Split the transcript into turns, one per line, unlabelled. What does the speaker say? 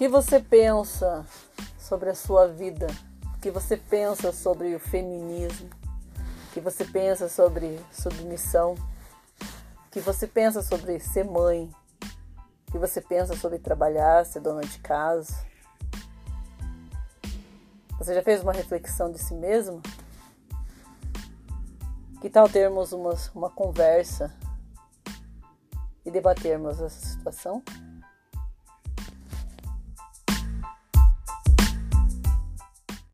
que você pensa sobre a sua vida? O que você pensa sobre o feminismo? O que você pensa sobre submissão? O que você pensa sobre ser mãe? O que você pensa sobre trabalhar, ser dona de casa? Você já fez uma reflexão de si mesmo? Que tal termos uma, uma conversa e debatermos essa situação?